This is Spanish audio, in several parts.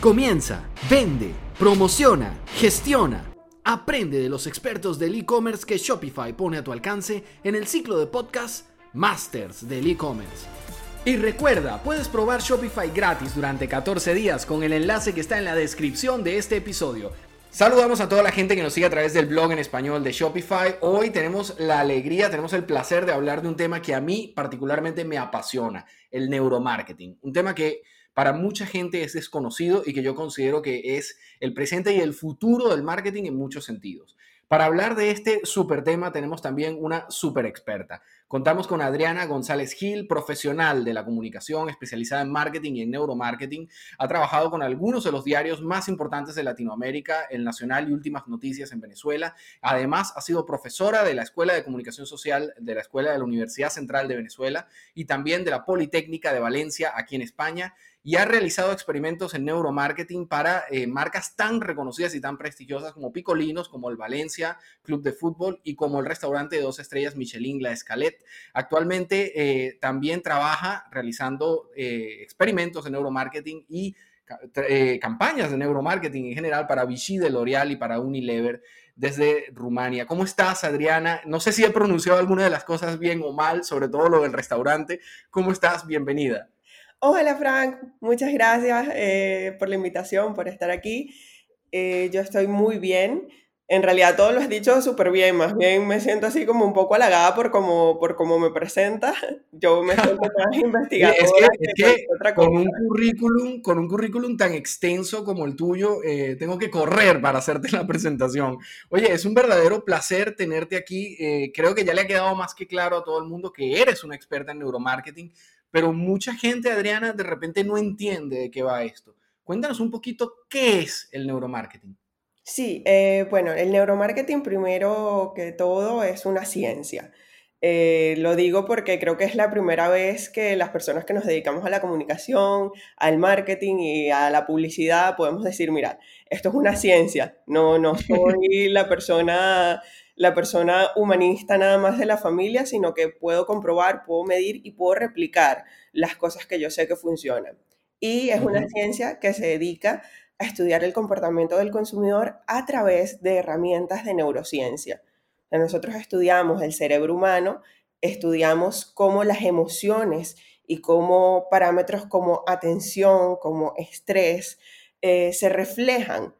Comienza, vende, promociona, gestiona. Aprende de los expertos del e-commerce que Shopify pone a tu alcance en el ciclo de podcast Masters del e-commerce. Y recuerda, puedes probar Shopify gratis durante 14 días con el enlace que está en la descripción de este episodio. Saludamos a toda la gente que nos sigue a través del blog en español de Shopify. Hoy tenemos la alegría, tenemos el placer de hablar de un tema que a mí particularmente me apasiona, el neuromarketing. Un tema que para mucha gente es desconocido y que yo considero que es el presente y el futuro del marketing en muchos sentidos. Para hablar de este super tema tenemos también una super experta. Contamos con Adriana González Gil, profesional de la comunicación, especializada en marketing y en neuromarketing. Ha trabajado con algunos de los diarios más importantes de Latinoamérica, El Nacional y Últimas Noticias en Venezuela. Además, ha sido profesora de la Escuela de Comunicación Social de la Escuela de la Universidad Central de Venezuela y también de la Politécnica de Valencia, aquí en España y ha realizado experimentos en neuromarketing para eh, marcas tan reconocidas y tan prestigiosas como Picolinos, como el Valencia Club de Fútbol y como el restaurante de dos estrellas Michelin La Escalette. Actualmente eh, también trabaja realizando eh, experimentos en neuromarketing y campañas de neuromarketing en general para Vichy de L'Oreal y para Unilever desde Rumania. ¿Cómo estás, Adriana? No sé si he pronunciado alguna de las cosas bien o mal, sobre todo lo del restaurante. ¿Cómo estás? Bienvenida. Hola Frank, muchas gracias eh, por la invitación, por estar aquí. Eh, yo estoy muy bien. En realidad todo lo has dicho súper bien, más bien me siento así como un poco halagada por cómo, por cómo me presenta. Yo me siento más investigadora. es que, con, un currículum, con un currículum tan extenso como el tuyo, eh, tengo que correr para hacerte la presentación. Oye, es un verdadero placer tenerte aquí. creo que ya le ha quedado más que claro a todo el mundo que eres una experta en neuromarketing, pero mucha gente, Adriana, de repente no entiende de qué va esto. Cuéntanos un poquito qué es el neuromarketing. Sí, eh, bueno, el neuromarketing primero que todo es una ciencia. Eh, lo digo porque creo que es la primera vez que las personas que nos dedicamos a la comunicación, al marketing y a la publicidad podemos decir, mira, esto es una ciencia, no, no soy la persona la persona humanista nada más de la familia, sino que puedo comprobar, puedo medir y puedo replicar las cosas que yo sé que funcionan. Y es una ciencia que se dedica a estudiar el comportamiento del consumidor a través de herramientas de neurociencia. nosotros estudiamos el cerebro humano, estudiamos cómo las emociones y cómo parámetros como atención, como estrés, eh, se reflejan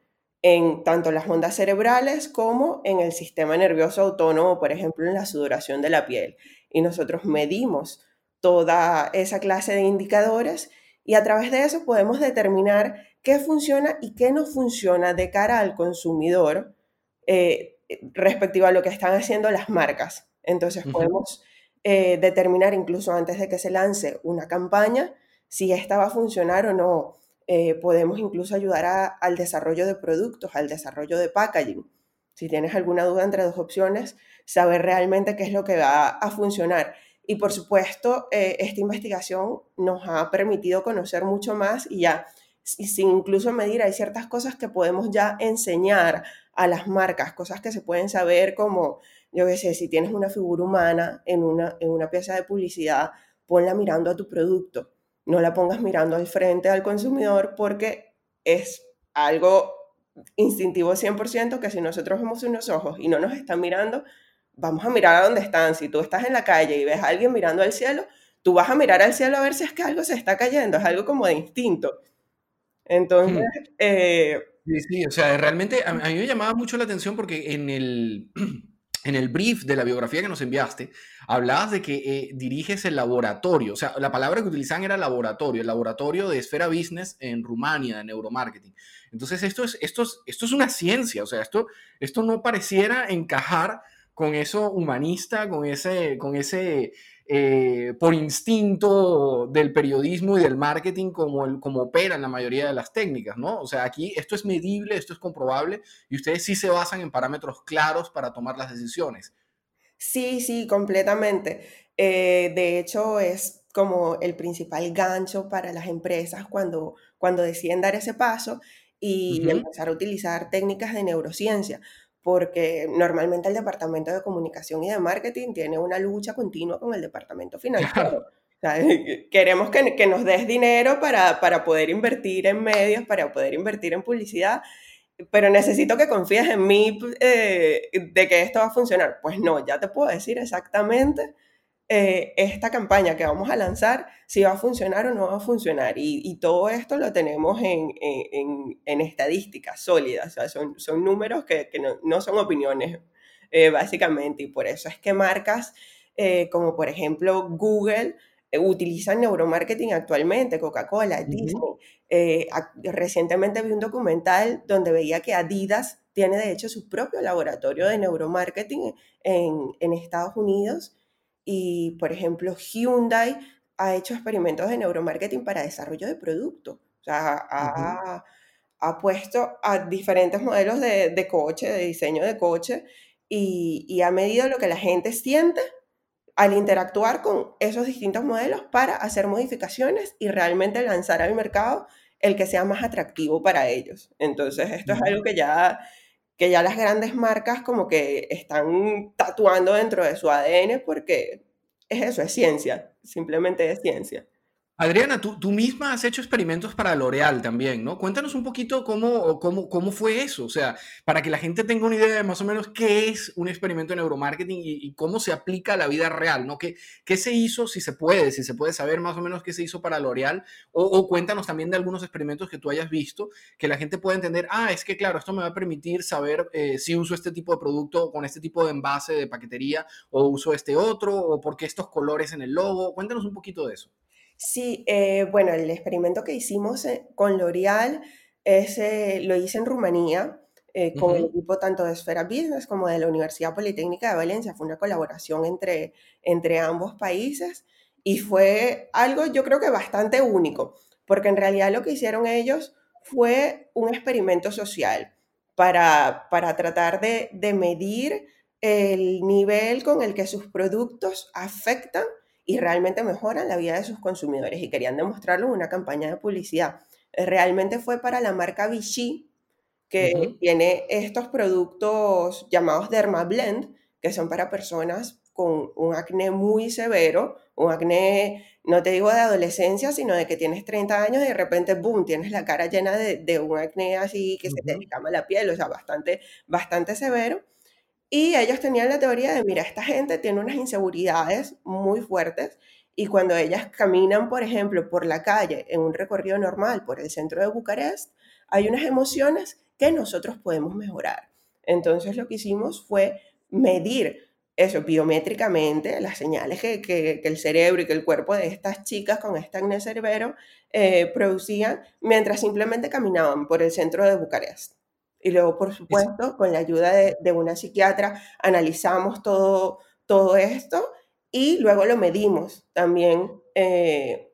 en tanto las ondas cerebrales como en el sistema nervioso autónomo, por ejemplo, en la sudoración de la piel. Y nosotros medimos toda esa clase de indicadores y a través de eso podemos determinar qué funciona y qué no funciona de cara al consumidor eh, respectivo a lo que están haciendo las marcas. Entonces podemos eh, determinar incluso antes de que se lance una campaña si esta va a funcionar o no eh, podemos incluso ayudar al desarrollo de productos, al desarrollo de packaging. Si tienes alguna duda entre dos opciones, saber realmente qué es lo que va a funcionar. Y por supuesto, eh, esta investigación nos ha permitido conocer mucho más y ya, sin incluso medir, hay ciertas cosas que podemos ya enseñar a las marcas, cosas que se pueden saber como, yo qué sé, si tienes una figura humana en una, en una pieza de publicidad, ponla mirando a tu producto no la pongas mirando al frente al consumidor porque es algo instintivo 100% que si nosotros vemos unos ojos y no nos están mirando, vamos a mirar a dónde están. Si tú estás en la calle y ves a alguien mirando al cielo, tú vas a mirar al cielo a ver si es que algo se está cayendo, es algo como de instinto. Entonces... Hmm. Eh, sí, sí, o sea, realmente a, mí me llamaba mucho la atención porque en el... en el brief de la biografía que nos enviaste, hablabas de que eh, diriges el laboratorio, o sea, la palabra que utilizaban era laboratorio, el laboratorio de Esfera Business en Rumania, de neuromarketing. Entonces, esto es, esto es, esto es una ciencia, o sea, esto, esto no pareciera encajar con eso humanista, con ese, con ese eh, por instinto del periodismo y del marketing como, el, como operan la mayoría de las técnicas, ¿no? O sea, aquí esto es medible, esto es comprobable y ustedes sí se basan en parámetros claros para tomar las decisiones. Sí, sí, completamente. Eh, de hecho, es como el principal gancho para las empresas cuando, cuando deciden dar ese paso y empezar a utilizar técnicas de neurociencia porque normalmente el departamento de comunicación y de marketing tiene una lucha continua con el departamento financiero. queremos que, nos des dinero para, para poder invertir en medios, para poder invertir en publicidad, pero necesito que confíes en mí eh, de que esto va a funcionar. Pues no, ya te puedo decir exactamente eh, esta campaña que vamos a lanzar, si va a funcionar o no va a funcionar. Y, todo esto lo tenemos en, en, en, estadísticas sólidas, o sea, son, son números que, que no, no, son opiniones, eh, básicamente. Y por eso es que marcas como por ejemplo Google utilizan neuromarketing actualmente, Coca-Cola, Disney. Eh, recientemente vi un documental donde veía que Adidas tiene de hecho su propio laboratorio de neuromarketing en, en Estados Unidos y, por ejemplo, Hyundai ha hecho experimentos de neuromarketing para desarrollo de producto. O sea, ha, ha, puesto a diferentes modelos de, de, coche, de diseño de coche, y, y ha medido lo que la gente siente al interactuar con esos distintos modelos para hacer modificaciones y realmente lanzar al mercado el que sea más atractivo para ellos. Entonces, esto es algo que ya, que ya las grandes marcas como que están tatuando dentro de su ADN porque es eso, es ciencia, simplemente es ciencia. Adriana, tú, tú, misma has hecho experimentos para L'Oreal también, ¿no? Cuéntanos un poquito cómo, cómo, cómo fue eso, o sea, para que la gente tenga una idea de más o menos qué es un experimento de neuromarketing y, cómo se aplica a la vida real, ¿no? ¿Qué, ¿Qué, se hizo, si se puede, si se puede saber más o menos qué se hizo para L'Oreal? O, cuéntanos también de algunos experimentos que tú hayas visto, que la gente pueda entender, ah, es que claro, esto me va a permitir saber eh, si uso este tipo de producto con este tipo de envase de paquetería o uso este otro, o por qué estos colores en el logo. Cuéntanos un poquito de eso. Sí, eh, bueno, el experimento que hicimos eh, con L'Oreal eh, lo hice en Rumanía con el equipo tanto de Esfera Business como de la Universidad Politécnica de Valencia. Fue una colaboración entre, entre ambos países y fue algo yo creo que bastante único, porque en realidad lo que hicieron ellos fue un experimento social para, para tratar de, de medir el nivel con el que sus productos afectan y realmente mejoran la vida de sus consumidores y querían demostrarlo en una campaña de publicidad. Realmente fue para la marca Vichy, que tiene estos productos llamados Dermablend, que son para personas con un acné muy severo, un acné, no te digo de adolescencia, sino de que tienes 30 años y de repente, boom, tienes la cara llena de, un acné así que se te descama la piel, o sea, bastante, bastante severo. Y ellos tenían la teoría de, mira, esta gente tiene unas inseguridades muy fuertes y cuando ellas caminan, por ejemplo, por la calle en un recorrido normal por el centro de Bucarest, hay unas emociones que nosotros podemos mejorar. Entonces lo que hicimos fue medir eso biométricamente, las señales que, el cerebro y que el cuerpo de estas chicas con este acné eh, producían mientras simplemente caminaban por el centro de Bucarest. Y luego, por supuesto, con la ayuda de, una psiquiatra, analizamos todo, todo esto y luego lo medimos también. Eh,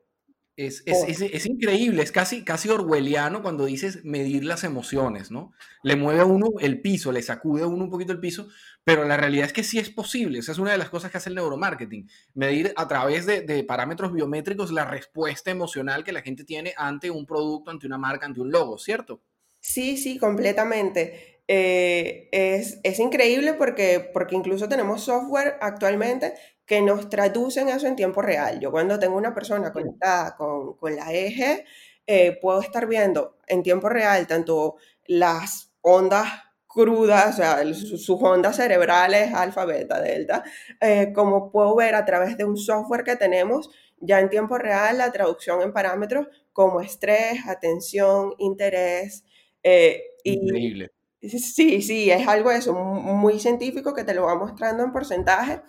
es, es, es, increíble, es casi, casi orwelliano cuando dices medir las emociones, ¿no? Le mueve a uno el piso, le sacude a uno un poquito el piso, pero la realidad es que sí es posible. Esa es una de las cosas que hace el neuromarketing, medir a través de, de parámetros biométricos la respuesta emocional que la gente tiene ante un producto, ante una marca, ante un logo, ¿cierto? Sí, sí, completamente. Eh, es, increíble porque, porque incluso tenemos software actualmente que nos traducen eso en tiempo real. Yo cuando tengo una persona conectada con, la eje, eh, puedo estar viendo en tiempo real tanto las ondas crudas, o sea, sus, ondas cerebrales, alfa, beta, delta, eh, como puedo ver a través de un software que tenemos ya en tiempo real la traducción en parámetros como estrés, atención, interés, eh, Increíble. sí, sí, es algo eso, muy científico que te lo va mostrando en porcentaje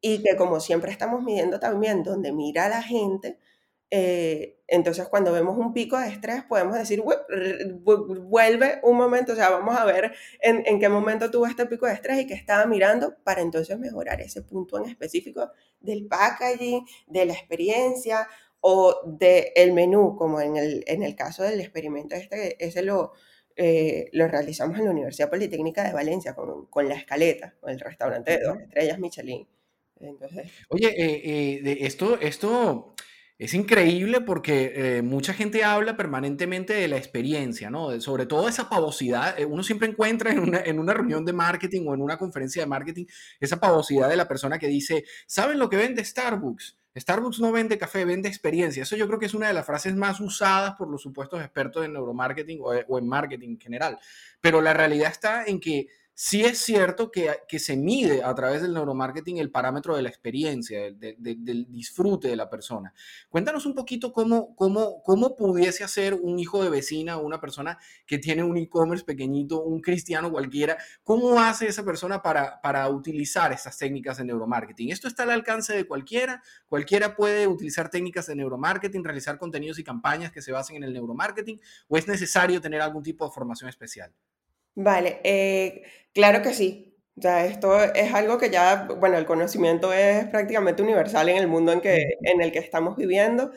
y que como siempre estamos midiendo también donde mira la gente, eh, entonces cuando vemos un pico de estrés podemos decir, vuelve un momento, o sea, vamos a ver en, en, qué momento tuvo este pico de estrés y qué estaba mirando para entonces mejorar ese punto en específico del packaging, de la experiencia o del menú, como en el, en el caso del experimento este, ese lo, eh, lo realizamos en la Universidad Politécnica de Valencia con, con la escaleta, con el restaurante de dos estrellas Michelin. Entonces... Oye, eh, eh, esto, esto es increíble porque mucha gente habla permanentemente de la experiencia, ¿no? sobre todo esa pavosidad. uno siempre encuentra en una, en una reunión de marketing o en una conferencia de marketing esa pavosidad de la persona que dice, ¿saben lo que vende Starbucks? Starbucks no vende café, vende experiencia. Eso yo creo que es una de las frases más usadas por los supuestos expertos en neuromarketing o, o en marketing en general. Pero la realidad está en que sí es cierto que, se mide a través del neuromarketing el parámetro de la experiencia, del disfrute de la persona. Cuéntanos un poquito cómo, cómo, cómo pudiese hacer un hijo de vecina o una persona que tiene un e-commerce pequeñito, un cristiano cualquiera, cómo hace esa persona para, para utilizar estas técnicas de neuromarketing. Esto está al alcance de cualquiera, cualquiera puede utilizar técnicas de neuromarketing, realizar contenidos y campañas que se basen en el neuromarketing, o es necesario tener algún tipo de formación especial. Vale, eh, claro que sí. O sea, esto es algo que ya, bueno, el conocimiento es prácticamente universal en el mundo en, que, en el que estamos viviendo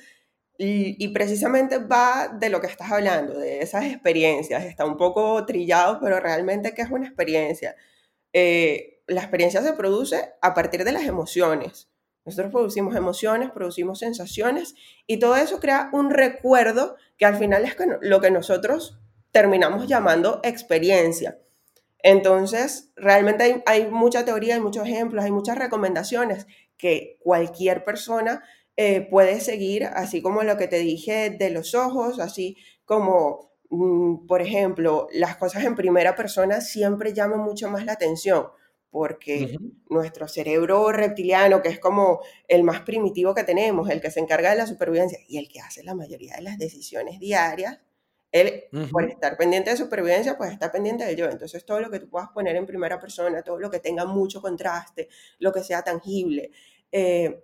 y, precisamente va de lo que estás hablando, de esas experiencias. Está un poco trillado, pero realmente, ¿qué es una experiencia? Eh, la experiencia se produce a partir de las emociones. Nosotros producimos emociones, producimos sensaciones y todo eso crea un recuerdo que al final es lo que nosotros terminamos llamando experiencia. Entonces, realmente hay, mucha teoría, hay muchos ejemplos, hay muchas recomendaciones que cualquier persona eh, puede seguir, así como lo que te dije de los ojos, así como, mm, por ejemplo, las cosas en primera persona siempre llaman mucho más la atención porque nuestro cerebro reptiliano, que es como el más primitivo que tenemos, el que se encarga de la supervivencia y el que hace la mayoría de las decisiones diarias, él, por estar pendiente de supervivencia, pues está pendiente de yo. Entonces, todo lo que tú puedas poner en primera persona, todo lo que tenga mucho contraste, lo que sea tangible. Eh,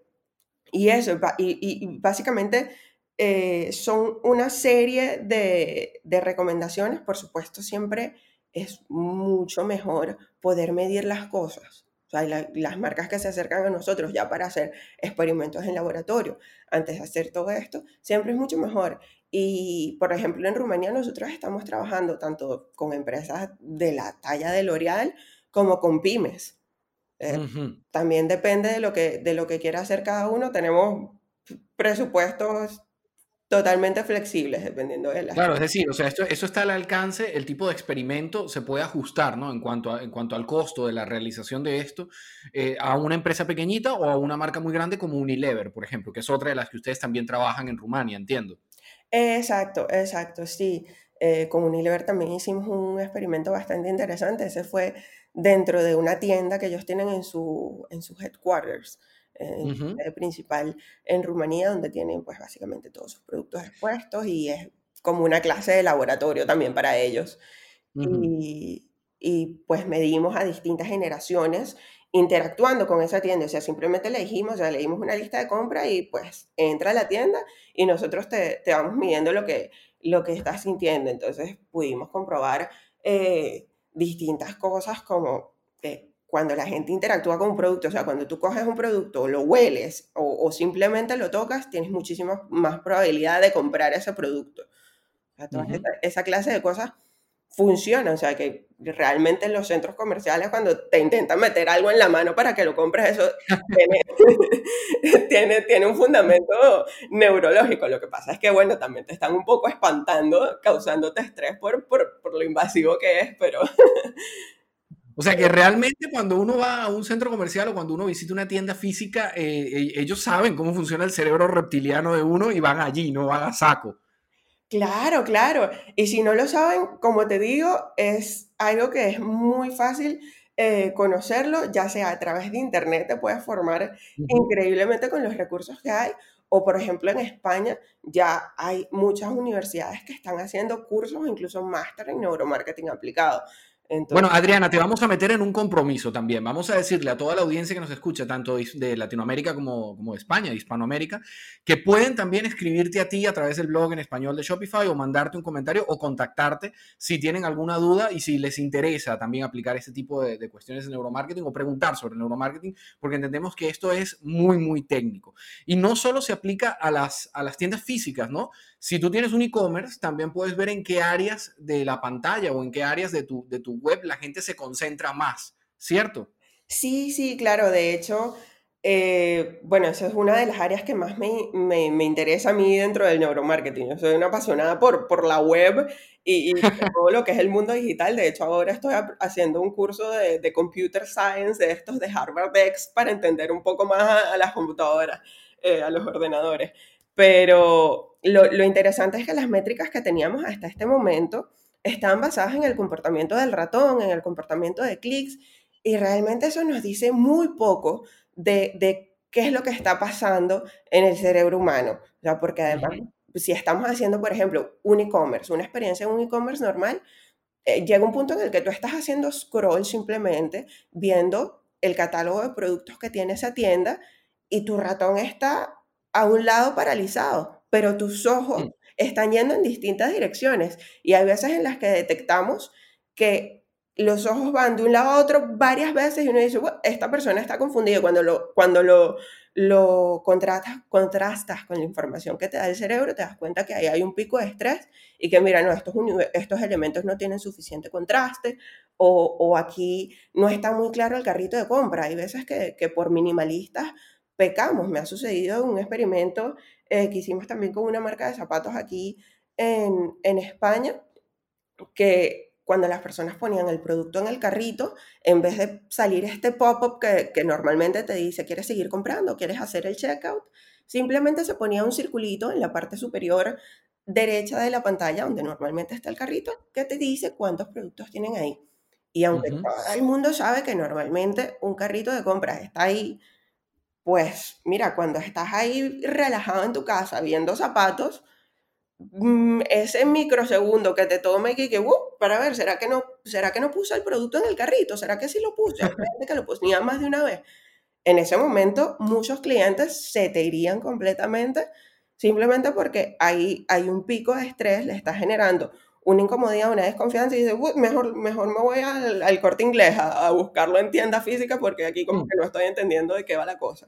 y eso, y, básicamente eh, son una serie de, de, recomendaciones. Por supuesto, siempre es mucho mejor poder medir las cosas. Sea, las marcas que se acercan a nosotros ya para hacer experimentos en laboratorio, antes de hacer todo esto, siempre es mucho mejor. Y, por ejemplo, en Rumanía nosotros estamos trabajando tanto con empresas de la talla de L'Oreal como con pymes. Eh, también depende de lo, que, de lo que quiera hacer cada uno. Tenemos presupuestos totalmente flexibles dependiendo de la... Claro, es decir, o sea, esto, eso está al alcance, el tipo de experimento se puede ajustar, ¿no? En cuanto, a, en cuanto al costo de la realización de esto eh, a una empresa pequeñita o a una marca muy grande como Unilever, por ejemplo, que es otra de las que ustedes también trabajan en Rumania, entiendo. Exacto, exacto, sí. Eh, con Unilever también hicimos un experimento bastante interesante. Ese fue dentro de una tienda que ellos tienen en su, en sus headquarters, principal en Rumanía, donde tienen pues básicamente todos sus productos expuestos y es como una clase de laboratorio también para ellos. y, y pues medimos a distintas generaciones interactuando con esa tienda. O sea, simplemente le dijimos, o sea, le dimos una lista de compra y pues entra a la tienda y nosotros te, te vamos midiendo lo que, lo que estás sintiendo. Entonces pudimos comprobar eh, distintas cosas como cuando la gente interactúa con un producto, o sea, cuando tú coges un producto, lo hueles o, simplemente lo tocas, tienes muchísima más probabilidad de comprar ese producto. O sea, toda esa clase de cosas funciona, o sea que realmente en los centros comerciales cuando te intentan meter algo en la mano para que lo compres, eso tiene, tiene, un fundamento neurológico. Lo que pasa es que, bueno, también te están un poco espantando, causándote estrés por, por, por lo invasivo que es, pero... O sea que realmente cuando uno va a un centro comercial o cuando uno visita una tienda física, eh, e, ellos saben cómo funciona el cerebro reptiliano de uno y van allí, no van a saco. Claro, claro. Y si no lo saben, como te digo, es algo que es muy fácil eh, conocerlo, ya sea a través de internet, te puedes formar increíblemente con los recursos que hay. O por ejemplo en España ya hay muchas universidades que están haciendo cursos, incluso máster en neuromarketing aplicado bueno, Adriana, te vamos a meter en un compromiso también. Vamos a decirle a toda la audiencia que nos escucha, tanto de Latinoamérica como, como de España, de Hispanoamérica, que pueden también escribirte a ti a través del blog en español de Shopify o mandarte un comentario o contactarte si tienen alguna duda y si les interesa también aplicar este tipo de, de cuestiones de neuromarketing o preguntar sobre neuromarketing, porque entendemos que esto es muy, muy técnico. Y no solo se aplica a las, a las tiendas físicas, ¿no? Si tú tienes un e-commerce, también puedes ver en qué áreas de la pantalla o en qué áreas de tu, de tu web la gente se concentra más, ¿cierto? Sí, sí, claro. De hecho, eh, bueno, esa es una de las áreas que más me, me, me, interesa a mí dentro del neuromarketing. Yo soy una apasionada por, por la web y, y todo lo que es el mundo digital. De hecho, ahora estoy haciendo un curso de, de Computer Science de estos de Harvard X para entender un poco más a, a las computadoras. eh, a los ordenadores. Pero lo, lo interesante es que las métricas que teníamos hasta este momento están basadas en el comportamiento del ratón, en el comportamiento de clics, y realmente eso nos dice muy poco de, de qué es lo que está pasando en el cerebro humano. O sea, porque además, si estamos haciendo, por ejemplo, un e-commerce, una experiencia en un e-commerce normal, eh, llega un punto en el que tú estás haciendo scroll simplemente, viendo el catálogo de productos que tiene esa tienda y tu ratón está a un lado paralizado, pero tus ojos mm. Están yendo en distintas direcciones y hay veces en las que detectamos que los ojos van de un lado a otro varias veces y uno dice, esta persona está confundida cuando lo, cuando lo, lo contrastas, contrastas con la información que te da el cerebro, te das cuenta que ahí hay un pico de estrés y que mira, no, estos, estos elementos no tienen suficiente contraste o, o, aquí no está muy claro el carrito de compra. Hay veces que, que por minimalistas pecamos. Me ha sucedido un experimento eh, que hicimos también con una marca de zapatos aquí en, en España, que cuando las personas ponían el producto en el carrito, en vez de salir este pop-up que, que, normalmente te dice, ¿quieres seguir comprando? ¿Quieres hacer el checkout? Simplemente se ponía un circulito en la parte superior derecha de la pantalla, donde normalmente está el carrito, que te dice cuántos productos tienen ahí. Y aunque todo el mundo sabe que normalmente un carrito de compras está ahí, pues mira, cuando estás ahí relajado en tu casa viendo zapatos, Mm, ese microsegundo que te tome y que, uh, para ver, ¿será que, no, ¿será que no puse el producto en el carrito? ¿Será que sí lo puse? que lo ponía más de una vez. En ese momento, muchos clientes se te irían completamente simplemente porque ahí hay un pico de estrés, le está generando una incomodidad, una desconfianza y dice, mejor, mejor me voy al, corte inglés a, buscarlo en tienda física porque aquí como mm. que no estoy entendiendo de qué va la cosa.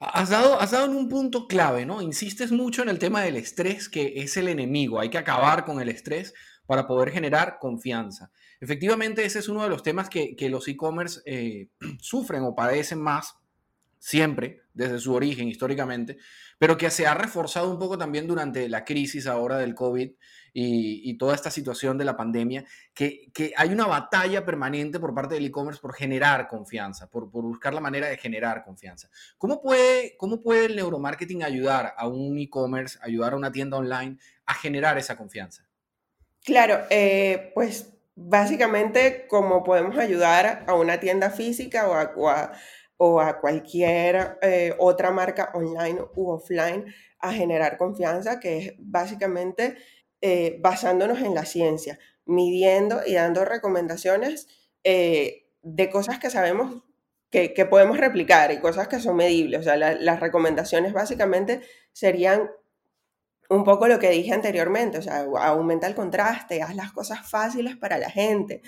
Has dado, has dado en un punto clave, ¿no? Insistes mucho en el tema del estrés, que es el enemigo. Hay que acabar con el estrés para poder generar confianza. Efectivamente, ese es uno de los temas que, los e-commerce eh, sufren o padecen más siempre, desde su origen históricamente, pero que se ha reforzado un poco también durante la crisis ahora del COVID y, toda esta situación de la pandemia, que, hay una batalla permanente por parte del e-commerce por generar confianza, por, buscar la manera de generar confianza. ¿Cómo puede, cómo puede el neuromarketing ayudar a un e-commerce, ayudar a una tienda online a generar esa confianza? Claro, eh, pues básicamente como podemos ayudar a una tienda física o a, o a cualquier eh, otra marca online u offline a generar confianza, que es básicamente eh, basándonos en la ciencia, midiendo y dando recomendaciones eh, de cosas que sabemos que, podemos replicar y cosas que son medibles. O sea, las recomendaciones básicamente serían un poco lo que dije anteriormente, o sea, aumenta el contraste, haz las cosas fáciles para la gente.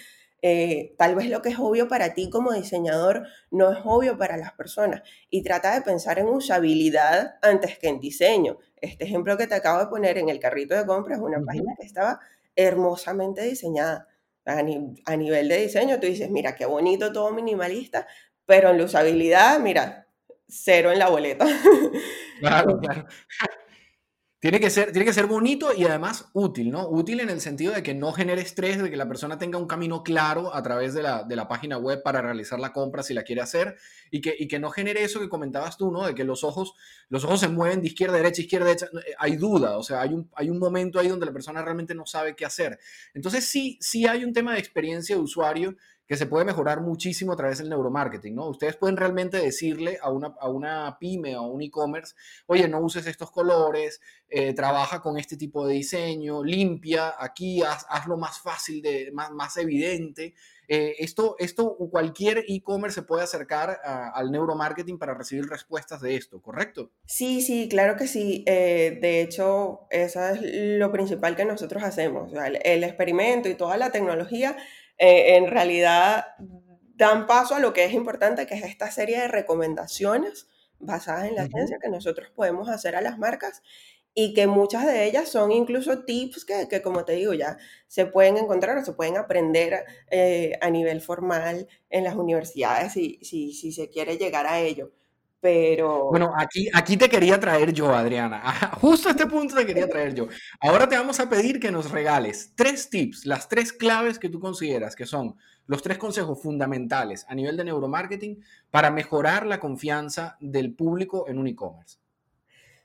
Eh, tal vez lo que es obvio para ti como diseñador no es obvio para las personas y trata de pensar en usabilidad antes que en diseño. Este ejemplo que te acabo de poner en el carrito de compras es una página que estaba hermosamente diseñada. A, nivel de diseño, tú dices, mira, qué bonito, todo minimalista, pero en la usabilidad, mira, cero en la boleta. Claro, claro. Tiene que, ser, tiene que ser bonito y además útil, ¿no? Útil en el sentido de que no genere estrés, de que la persona tenga un camino claro a través de la, de la página web para realizar la compra si la quiere hacer y que, y que no genere eso que comentabas tú, ¿no? De que los ojos, los ojos se mueven de izquierda a derecha, izquierda a derecha. Eh, hay duda, o sea, hay un, hay un momento ahí donde la persona realmente no sabe qué hacer. Entonces sí, sí hay un tema de experiencia de usuario que se puede mejorar muchísimo a través del neuromarketing, ¿no? Ustedes pueden realmente decirle a una, a una pyme o a un e-commerce, oye, no uses estos colores, eh, trabaja con este tipo de diseño, limpia aquí, haz, hazlo más fácil, de, más, más evidente. Eh, esto, esto, cualquier e-commerce se puede acercar al neuromarketing para recibir respuestas de esto, ¿correcto? Sí, sí, claro que sí. Eh, de hecho, eso es lo principal que nosotros hacemos. el experimento y toda la tecnología eh, en realidad dan paso a lo que es importante, que es esta serie de recomendaciones basadas en la ciencia que nosotros podemos hacer a las marcas y que muchas de ellas son incluso tips que, que como te digo, ya se pueden encontrar o se pueden aprender eh, a nivel formal en las universidades si, si, si se quiere llegar a ello. Pero... Bueno, aquí, aquí te quería traer yo, Adriana. Justo a este punto te quería traer yo. Ahora te vamos a pedir que nos regales tres tips, las tres claves que tú consideras que son los tres consejos fundamentales a nivel de neuromarketing para mejorar la confianza del público en un e-commerce.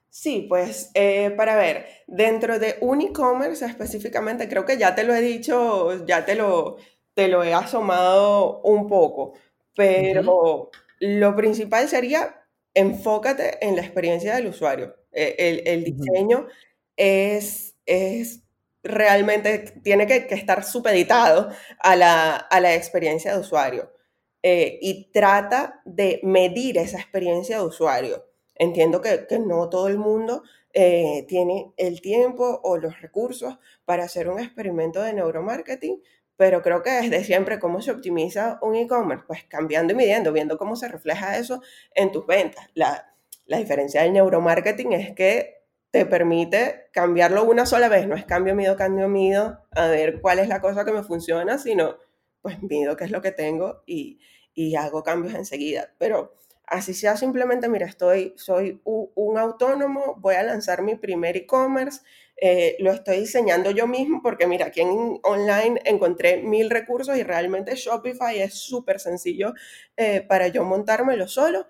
Sí, pues eh, para ver, dentro de un e-commerce específicamente, creo que ya te lo he dicho, ya te lo, te lo he asomado un poco, pero lo principal sería enfócate en la experiencia del usuario. E, el, diseño es, es realmente, tiene que, estar supeditado a la, a la experiencia de usuario eh, y trata de medir esa experiencia de usuario. Entiendo que, no todo el mundo eh, tiene el tiempo o los recursos para hacer un experimento de neuromarketing, pero creo que desde siempre cómo se optimiza un e-commerce, pues cambiando y midiendo, viendo cómo se refleja eso en tus ventas. La, la diferencia del neuromarketing es que te permite cambiarlo una sola vez, no es cambio, mido, cambio, mido, a ver cuál es la cosa que me funciona, sino pues mido qué es lo que tengo y, y hago cambios enseguida. Pero Así sea simplemente, mira, estoy, soy un, autónomo, voy a lanzar mi primer e-commerce, eh, lo estoy diseñando yo mismo porque mira, aquí en online encontré mil recursos y realmente Shopify es súper sencillo eh, para yo montármelo solo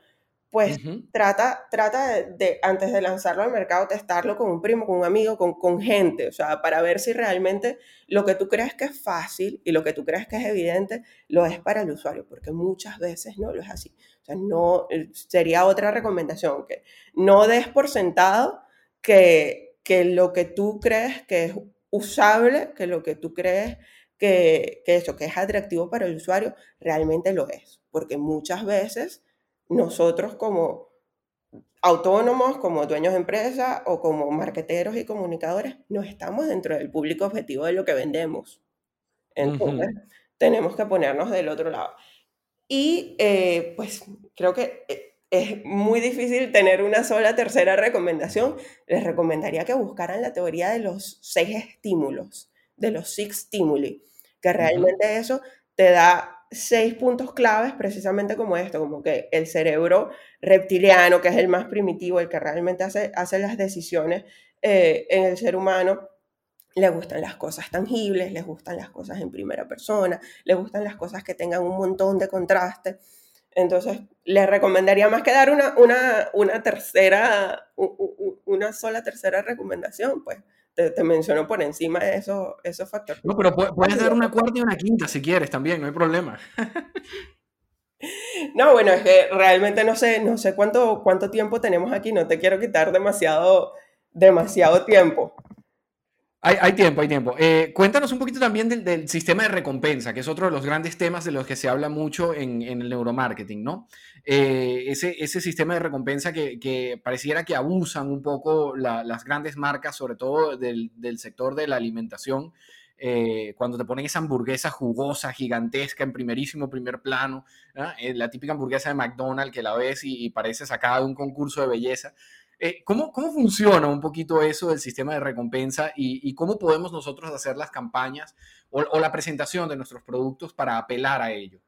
pues trata, trata de, antes de lanzarlo al mercado, testarlo con un primo, con un amigo, con, con, gente, o sea, para ver si realmente lo que tú crees que es fácil y lo que tú crees que es evidente, lo es para el usuario, porque muchas veces no lo es así. O sea, no, eh, sería otra recomendación, que no des por sentado que, que lo que tú crees que es usable, que lo que tú crees que, que eso, que es atractivo para el usuario, realmente lo es, porque muchas veces nosotros como autónomos, como dueños de empresa o como marqueteros y comunicadores, no estamos dentro del público objetivo de lo que vendemos. Entonces, tenemos que ponernos del otro lado. Y eh, pues creo que eh, es muy difícil tener una sola tercera recomendación. Les recomendaría que buscaran la teoría de los seis estímulos, de los six stimuli, que realmente eso te da seis puntos claves precisamente como esto, como que el cerebro reptiliano, que es el más primitivo, el que realmente hace, hace las decisiones eh, en el ser humano, le gustan las cosas tangibles, les gustan las cosas en primera persona, le gustan las cosas que tengan un montón de contraste. Entonces, les recomendaría más que dar una, una, una tercera, una sola tercera recomendación, pues te, menciono por encima esos, esos factores. No, pero puedes dar una cuarta y una quinta si quieres también, no hay problema. No, bueno, es que realmente no sé, no sé cuánto, cuánto tiempo tenemos aquí, no te quiero quitar demasiado, demasiado tiempo. Hay, tiempo, hay tiempo. Eh, cuéntanos un poquito también del, sistema de recompensa, que es otro de los grandes temas de los que se habla mucho en, el neuromarketing, ¿no? Eh, ese, sistema de recompensa que, pareciera que abusan un poco las grandes marcas, sobre todo del, sector de la alimentación, eh, cuando te ponen esa hamburguesa jugosa, gigantesca, en primerísimo primer plano, la típica hamburguesa de McDonald's que la ves y parece sacada de un concurso de belleza. Eh, ¿cómo, ¿cómo, funciona un poquito eso del sistema de recompensa y, cómo podemos nosotros hacer las campañas o, la presentación de nuestros productos para apelar a ello?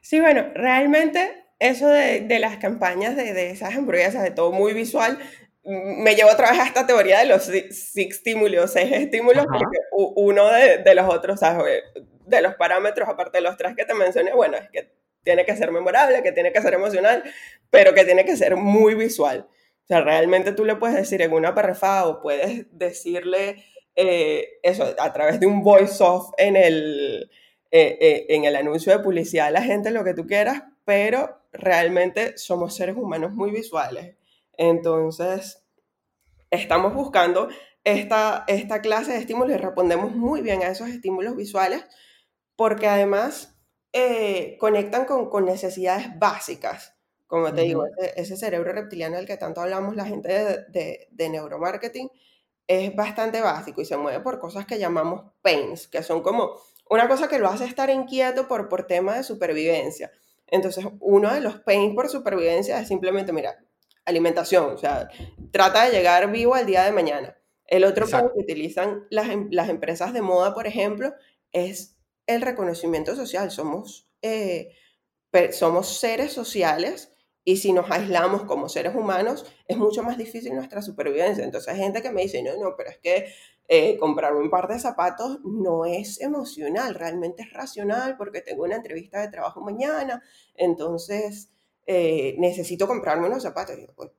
Sí, bueno, realmente eso de, de las campañas de, de, esas hamburguesas, de todo muy visual, me lleva otra vez a esta teoría de los six estímulos, seis estímulos, porque uno de, de, los otros, ¿sabes? de los parámetros, aparte de los tres que te mencioné, bueno, es que tiene que ser memorable, que tiene que ser emocional, pero que tiene que ser muy visual. O sea, realmente tú le puedes decir en una parrafada o puedes decirle eh, eso a través de un voice-off en el, eh, eh, en el anuncio de publicidad a la gente lo que tú quieras, pero realmente somos seres humanos muy visuales. Entonces, estamos buscando esta, esta clase de estímulos y respondemos muy bien a esos estímulos visuales porque además conectan con, con necesidades básicas como te digo, ese, cerebro reptiliano del que tanto hablamos la gente de, de, neuromarketing es bastante básico y se mueve por cosas que llamamos pains, que son como una cosa que lo hace estar inquieto por, por tema de supervivencia. Entonces, uno de los pains por supervivencia es simplemente, mira, alimentación, o sea, trata de llegar vivo al día de mañana. El otro pain que utilizan las, em, las, empresas de moda, por ejemplo, es el reconocimiento social. Somos, eh, somos seres sociales y si nos aislamos como seres humanos, es mucho más difícil nuestra supervivencia. Entonces hay gente que me dice, no, no, pero es que eh, comprarme un par de zapatos no es emocional, realmente es racional porque tengo una entrevista de trabajo mañana, entonces eh, necesito comprarme unos zapatos. Yo, pues,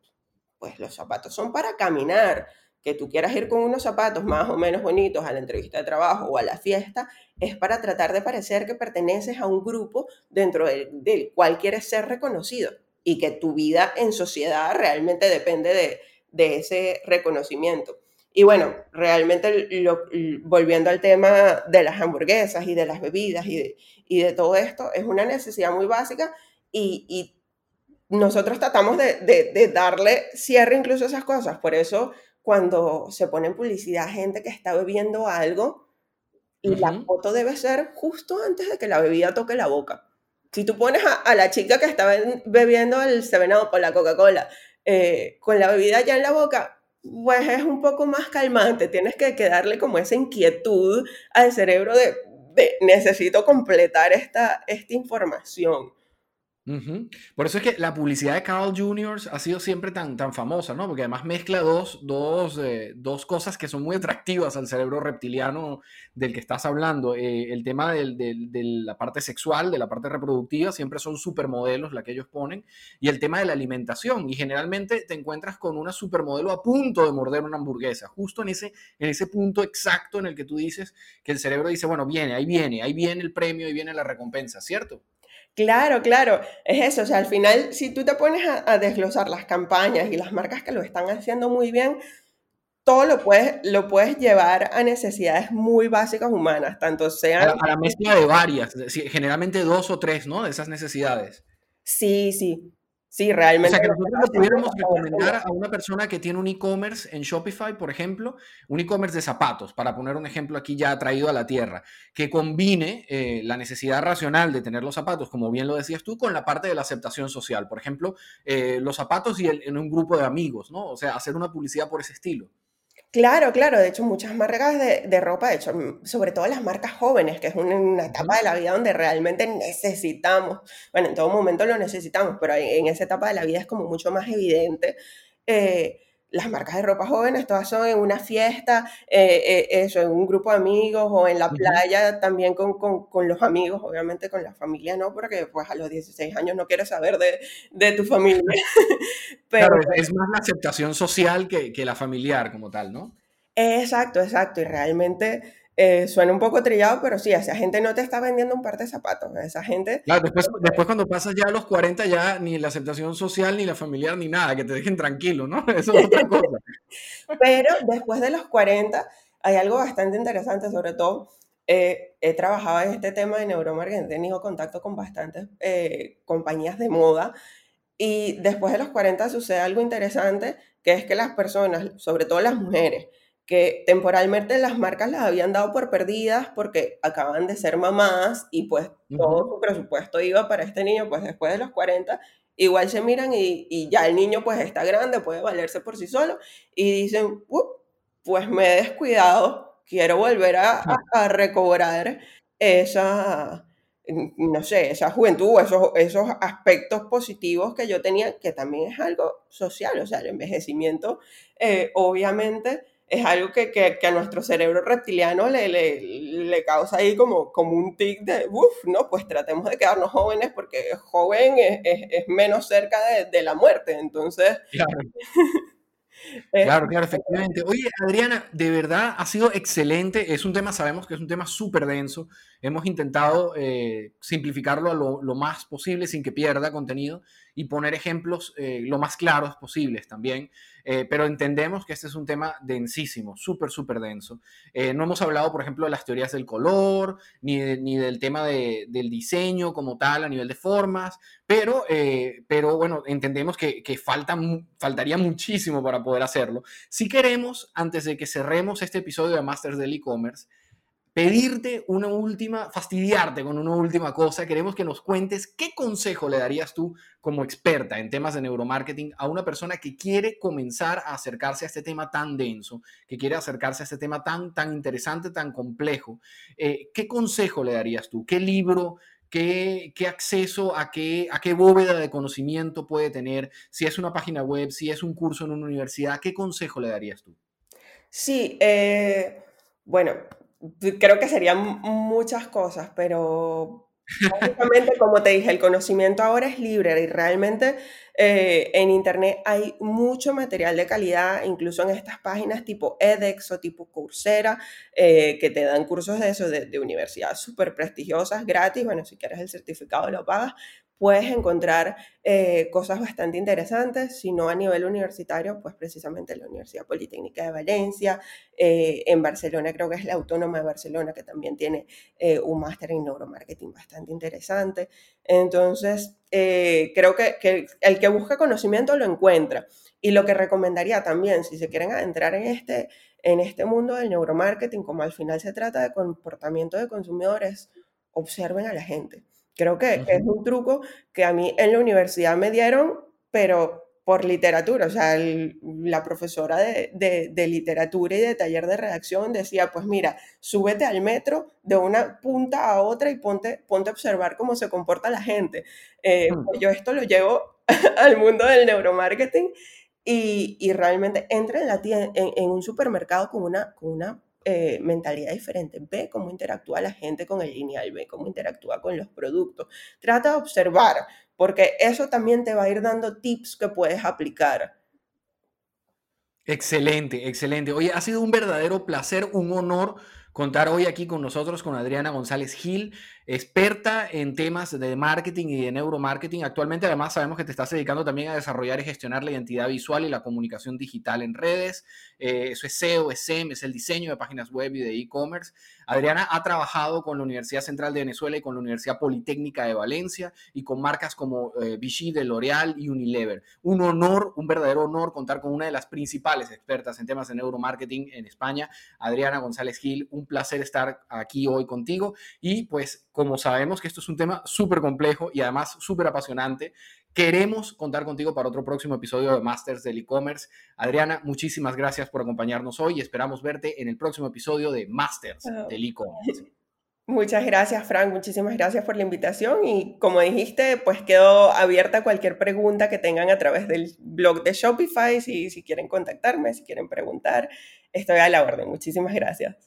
pues los zapatos son para caminar. Que tú quieras ir con unos zapatos más o menos bonitos a la entrevista de trabajo o a la fiesta, es para tratar de parecer que perteneces a un grupo dentro del cual quieres ser reconocido y que tu vida en sociedad realmente depende de, de ese reconocimiento. Y bueno, realmente volviendo al tema de las hamburguesas y de las bebidas y de, y de todo esto, es una necesidad muy básica y, y nosotros tratamos de, de, darle cierre incluso a esas cosas. Por eso cuando se pone en publicidad gente que está bebiendo algo, y la foto debe ser justo antes de que la bebida toque la boca. Si tú pones a, la chica que estaba bebiendo el 7-Up o la Coca-Cola eh, con la bebida ya en la boca, pues es un poco más calmante. Tienes que, darle como esa inquietud al cerebro de, necesito completar esta, esta información. Por eso es que la publicidad de Carl Jr. ha sido siempre tan, tan famosa, ¿no? Porque además mezcla dos, dos, eh, dos cosas que son muy atractivas al cerebro reptiliano del que estás hablando. Eh, el tema del, de la parte sexual, de la parte reproductiva, siempre son supermodelos la que ellos ponen. Y el tema de la alimentación. Y generalmente te encuentras con una supermodelo a punto de morder una hamburguesa, justo en ese, en ese punto exacto en el que tú dices que el cerebro dice, bueno, viene, ahí viene, ahí viene el premio, ahí viene la recompensa, ¿cierto? Claro, claro, es eso, o sea, al final, si tú te pones a, desglosar las campañas y las marcas que lo están haciendo muy bien, todo lo puedes, lo puedes llevar a necesidades muy básicas humanas, tanto sean... A la, mezcla de varias, generalmente dos o tres, ¿no? De esas necesidades. Sí, sí. Sí, realmente. O sea, que nosotros le pudiéramos recomendar a una persona que tiene un e-commerce en Shopify, por ejemplo, un e-commerce de zapatos, para poner un ejemplo aquí ya traído a la tierra, que combine eh, la necesidad racional de tener los zapatos, como bien lo decías tú, con la parte de la aceptación social. Por ejemplo, eh, los zapatos y en un grupo de amigos, ¿no? O sea, hacer una publicidad por ese estilo. Claro, claro, de hecho muchas marcas de, ropa, de hecho, sobre todo las marcas jóvenes, que es una, etapa de la vida donde realmente necesitamos, bueno, en todo momento lo necesitamos, pero en, esa etapa de la vida es como mucho más evidente. Eh, las marcas de ropa jóvenes, todas son en una fiesta, eh, eh, eso, en un grupo de amigos o en la playa también con, con, con, los amigos, obviamente con la familia no, porque pues a los 16 años no quieres saber de, de tu familia. Pero, claro, es más la aceptación social que, que la familiar como tal, ¿no? Exacto, exacto, y realmente eh, suena un poco trillado, pero sí, esa gente no te está vendiendo un par de zapatos. Esa gente. Claro, después, después cuando pasas ya a los 40, ya ni la aceptación social, ni la familiar, ni nada, que te dejen tranquilo, ¿no? Eso es otra cosa. pero después de los 40, hay algo bastante interesante, sobre todo. Eh, he trabajado en este tema de neuromarketing, he tenido contacto con bastantes eh, compañías de moda. Y después de los 40 sucede algo interesante, que es que las personas, sobre todo las mujeres, que temporalmente las marcas las habían dado por perdidas porque acaban de ser mamás y pues todo su presupuesto iba para este niño, pues después de los 40, igual se miran y, ya el niño pues está grande, puede valerse por sí solo y dicen, pues me he descuidado, quiero volver a, a, recobrar esa, no sé, esa juventud, esos, esos aspectos positivos que yo tenía, que también es algo social, o sea, el envejecimiento, eh, obviamente es algo que, que, a nuestro cerebro reptiliano le, le, le, causa ahí como, como un tic de, uff, no, pues tratemos de quedarnos jóvenes porque joven es, es, es menos cerca de, de, la muerte, entonces... Claro. Claro, claro, efectivamente. Oye, Adriana, de verdad ha sido excelente. Es un tema, sabemos que es un tema súper denso. Hemos intentado eh, simplificarlo a lo, lo, más posible sin que pierda contenido y poner ejemplos eh, lo más claros posibles también. Eh, pero entendemos que este es un tema densísimo, súper, súper denso. Eh, no hemos hablado, por ejemplo, de las teorías del color, ni, ni del tema de, del diseño como tal a nivel de formas, pero, pero bueno, entendemos que, que falta, faltaría muchísimo para poder hacerlo. Si queremos, antes de que cerremos este episodio de Masters del E-Commerce, pedirte una última, fastidiarte con una última cosa. Queremos que nos cuentes qué consejo le darías tú como experta en temas de neuromarketing a una persona que quiere comenzar a acercarse a este tema tan denso, que quiere acercarse a este tema tan, tan interesante, tan complejo. Eh, ¿Qué consejo le darías tú? ¿Qué libro? Qué, acceso a qué, a qué bóveda de conocimiento puede tener, si es una página web, si es un curso en una universidad, ¿qué consejo le darías tú? Sí, eh, bueno, creo que serían muchas cosas, pero Básicamente, como te dije, el conocimiento ahora es libre y realmente eh, en Internet hay mucho material de calidad, incluso en estas páginas tipo edX o tipo Coursera, eh, que te dan cursos de eso, de, de universidades súper prestigiosas, gratis. Bueno, si quieres el certificado lo pagas, puedes encontrar eh, cosas bastante interesantes, si no a nivel universitario, pues precisamente la Universidad Politécnica de Valencia, eh, en Barcelona creo que es la Autónoma de Barcelona, que también tiene eh, un máster en neuromarketing bastante interesante. Entonces, creo que, que, el que busca conocimiento lo encuentra. Y lo que recomendaría también, si se quieren adentrar en este, en este mundo del neuromarketing, como al final se trata de comportamiento de consumidores, observen a la gente Creo que, es un truco que a mí en la universidad me dieron, pero por literatura, o sea, la profesora de, de, literatura y de taller de redacción decía, pues mira, súbete al metro de una punta a otra y ponte, ponte a observar cómo se comporta la gente. Eh, pues yo esto lo llevo al mundo del neuromarketing y, y realmente entra en, la en, en, un supermercado con una, con una eh, mentalidad diferente. Ve cómo interactúa la gente con el lineal, ve cómo interactúa con los productos. Trata de observar, porque eso también te va a ir dando tips que puedes aplicar. Excelente, excelente. Oye, ha sido un verdadero placer, un honor contar hoy aquí con nosotros con Adriana González Gil experta en temas de marketing y de neuromarketing. Actualmente además sabemos que te estás dedicando también a desarrollar y gestionar la identidad visual y la comunicación digital en redes. Eh, eso es SEO, es SEM, es el diseño de páginas web y de e-commerce. Adriana ha trabajado con la Universidad Central de Venezuela y con la Universidad Politécnica de Valencia y con marcas como eh, Vichy de L'Oreal y Unilever. Un honor, un verdadero honor contar con una de las principales expertas en temas de neuromarketing en España, Adriana González Gil. Un placer estar aquí hoy contigo y pues como sabemos que esto es un tema súper complejo y además súper apasionante, queremos contar contigo para otro próximo episodio de Masters del E-Commerce. Adriana, muchísimas gracias por acompañarnos hoy y esperamos verte en el próximo episodio de Masters oh. del E-Commerce. Muchas gracias, Frank. Muchísimas gracias por la invitación. Y como dijiste, pues quedo abierta a cualquier pregunta que tengan a través del blog de Shopify. Si, si quieren contactarme, si quieren preguntar, estoy a la orden. Muchísimas gracias.